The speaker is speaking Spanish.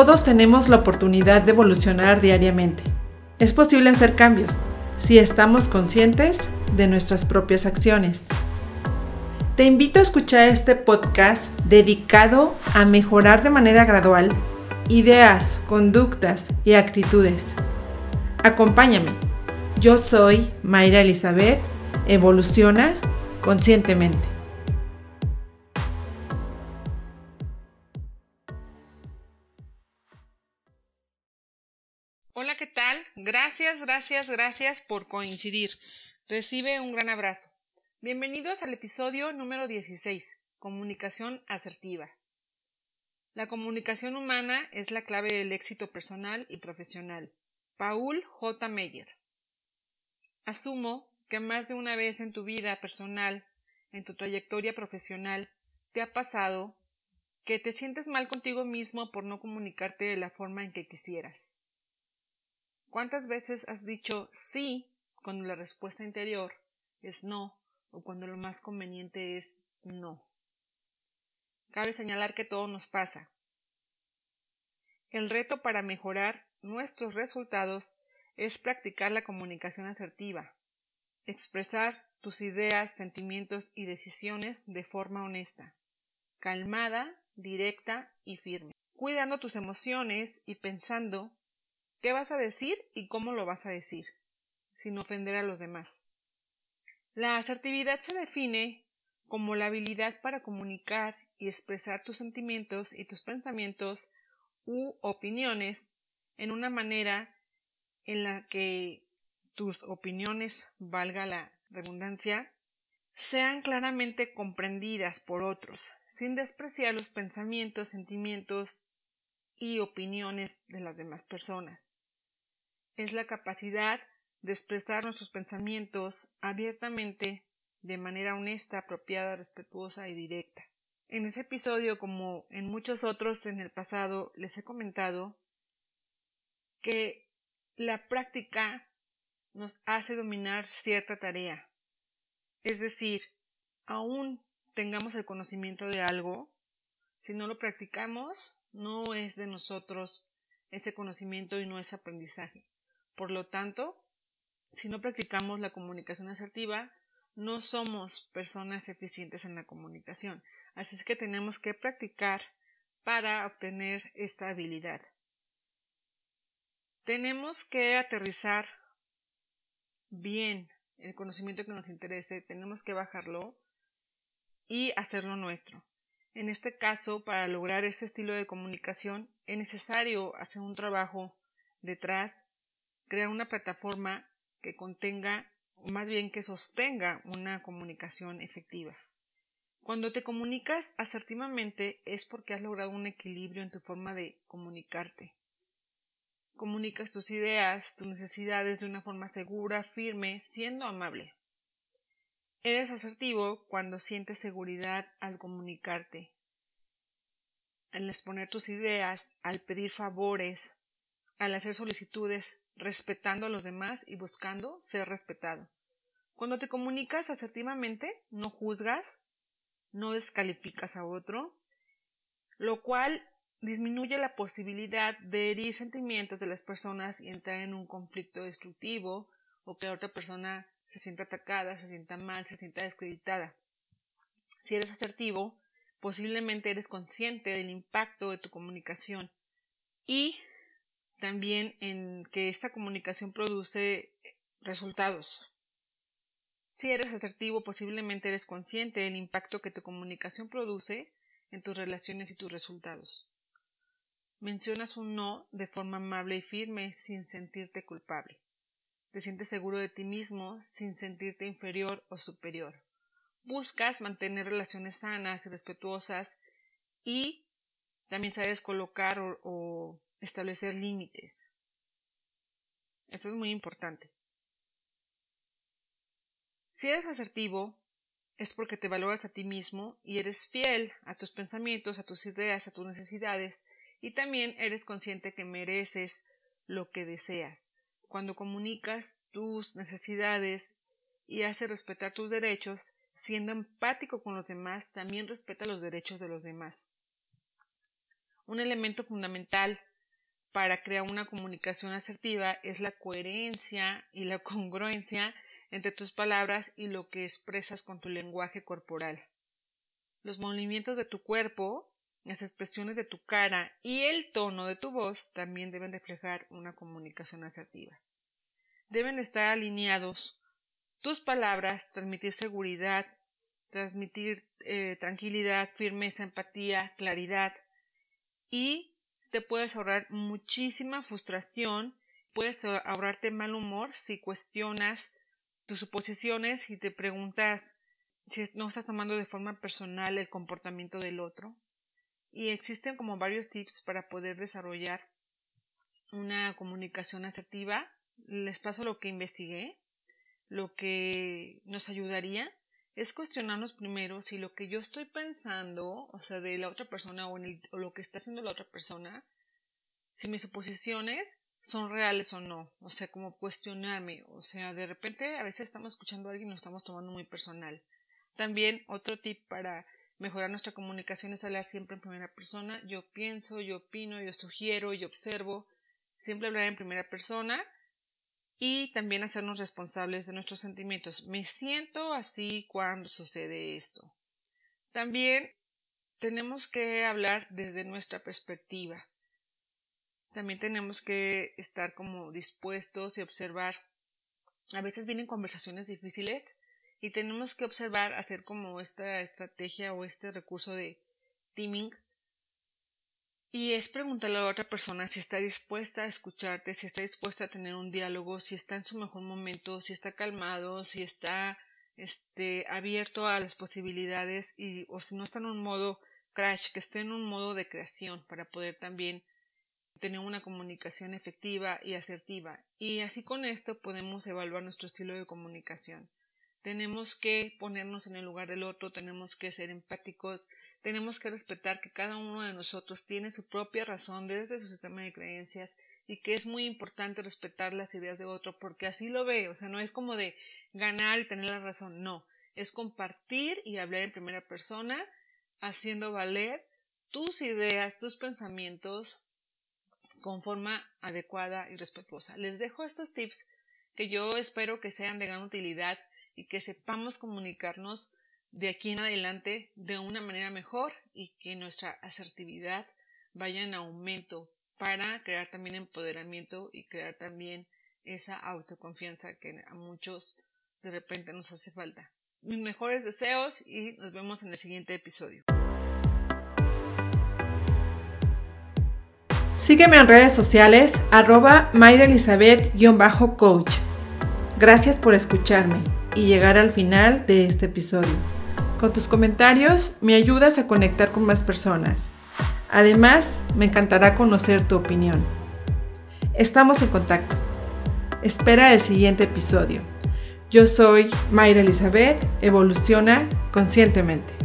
Todos tenemos la oportunidad de evolucionar diariamente. Es posible hacer cambios si estamos conscientes de nuestras propias acciones. Te invito a escuchar este podcast dedicado a mejorar de manera gradual ideas, conductas y actitudes. Acompáñame. Yo soy Mayra Elizabeth. Evoluciona conscientemente. Hola, ¿qué tal? Gracias, gracias, gracias por coincidir. Recibe un gran abrazo. Bienvenidos al episodio número 16, Comunicación asertiva. La comunicación humana es la clave del éxito personal y profesional. Paul J. Meyer. Asumo que más de una vez en tu vida personal, en tu trayectoria profesional, te ha pasado que te sientes mal contigo mismo por no comunicarte de la forma en que quisieras. ¿Cuántas veces has dicho sí cuando la respuesta interior es no o cuando lo más conveniente es no? Cabe señalar que todo nos pasa. El reto para mejorar nuestros resultados es practicar la comunicación asertiva, expresar tus ideas, sentimientos y decisiones de forma honesta, calmada, directa y firme, cuidando tus emociones y pensando qué vas a decir y cómo lo vas a decir, sin ofender a los demás. La asertividad se define como la habilidad para comunicar y expresar tus sentimientos y tus pensamientos u opiniones en una manera en la que tus opiniones, valga la redundancia, sean claramente comprendidas por otros, sin despreciar los pensamientos, sentimientos y opiniones de las demás personas. Es la capacidad de expresar nuestros pensamientos abiertamente, de manera honesta, apropiada, respetuosa y directa. En ese episodio, como en muchos otros en el pasado, les he comentado que la práctica nos hace dominar cierta tarea. Es decir, aún tengamos el conocimiento de algo, si no lo practicamos, no es de nosotros ese conocimiento y no es aprendizaje. Por lo tanto, si no practicamos la comunicación asertiva, no somos personas eficientes en la comunicación. Así es que tenemos que practicar para obtener esta habilidad. Tenemos que aterrizar bien el conocimiento que nos interese, tenemos que bajarlo y hacerlo nuestro. En este caso, para lograr este estilo de comunicación, es necesario hacer un trabajo detrás, crear una plataforma que contenga, o más bien que sostenga una comunicación efectiva. Cuando te comunicas asertivamente es porque has logrado un equilibrio en tu forma de comunicarte. Comunicas tus ideas, tus necesidades de una forma segura, firme, siendo amable. Eres asertivo cuando sientes seguridad al comunicarte, al exponer tus ideas, al pedir favores, al hacer solicitudes, respetando a los demás y buscando ser respetado. Cuando te comunicas asertivamente, no juzgas, no descalificas a otro, lo cual disminuye la posibilidad de herir sentimientos de las personas y entrar en un conflicto destructivo o que la otra persona se sienta atacada, se sienta mal, se sienta descreditada. Si eres asertivo, posiblemente eres consciente del impacto de tu comunicación y también en que esta comunicación produce resultados. Si eres asertivo, posiblemente eres consciente del impacto que tu comunicación produce en tus relaciones y tus resultados. Mencionas un no de forma amable y firme sin sentirte culpable. Te sientes seguro de ti mismo sin sentirte inferior o superior. Buscas mantener relaciones sanas y respetuosas y también sabes colocar o, establecer límites. Eso es muy importante. Si eres asertivo, es porque te valoras a ti mismo y eres fiel a tus pensamientos, a tus ideas, a tus necesidades y también eres consciente que mereces lo que deseas. Cuando comunicas tus necesidades y haces respetar tus derechos, siendo empático con los demás, también respeta los derechos de los demás. Un elemento fundamental para crear una comunicación asertiva es la coherencia y la congruencia entre tus palabras y lo que expresas con tu lenguaje corporal. Los movimientos de tu cuerpo, las expresiones de tu cara y el tono de tu voz también deben reflejar una comunicación asertiva. Deben estar alineados tus palabras, transmitir seguridad, transmitir eh, tranquilidad, firmeza, empatía, claridad y te puedes ahorrar muchísima frustración, puedes ahorrarte mal humor si cuestionas tus suposiciones y te preguntas si no estás tomando de forma personal el comportamiento del otro. Y existen como varios tips para poder desarrollar una comunicación asertiva. Les paso lo que investigué, lo que nos ayudaría es cuestionarnos primero si lo que yo estoy pensando, o sea, de la otra persona o, en o lo que está haciendo la otra persona, si mis suposiciones son reales o no, o sea, como cuestionarme, o sea, de repente a veces estamos escuchando a alguien y lo estamos tomando muy personal. También otro tip para mejorar nuestra comunicación es hablar siempre en primera persona. Yo pienso, yo opino, yo sugiero, yo observo. Siempre hablar en primera persona y también hacernos responsables de nuestros sentimientos. Me siento así cuando sucede esto. También tenemos que hablar desde nuestra perspectiva. También tenemos que estar como dispuestos y observar. A veces vienen conversaciones difíciles y tenemos que observar, hacer como esta estrategia o este recurso de teaming y es preguntarle a la otra persona si está dispuesta a escucharte, si está dispuesta a tener un diálogo, si está en su mejor momento, si está calmado, si está este, abierto a las posibilidades y, o si no está en un modo crash, que esté en un modo de creación para poder también tener una comunicación efectiva y asertiva. Y así con esto podemos evaluar nuestro estilo de comunicación. Tenemos que ponernos en el lugar del otro, tenemos que ser empáticos, tenemos que respetar que cada uno de nosotros tiene su propia razón desde su sistema de creencias y que es muy importante respetar las ideas de otro porque así lo ve, o sea, no es como de ganar y tener la razón, no, es compartir y hablar en primera persona, haciendo valer tus ideas, tus pensamientos con forma adecuada y respetuosa. Les dejo estos tips que yo espero que sean de gran utilidad y que sepamos comunicarnos de aquí en adelante de una manera mejor y que nuestra asertividad vaya en aumento para crear también empoderamiento y crear también esa autoconfianza que a muchos de repente nos hace falta. Mis mejores deseos y nos vemos en el siguiente episodio. Sígueme en redes sociales arroba coach Gracias por escucharme y llegar al final de este episodio. Con tus comentarios me ayudas a conectar con más personas. Además, me encantará conocer tu opinión. Estamos en contacto. Espera el siguiente episodio. Yo soy Mayra Elizabeth, evoluciona conscientemente.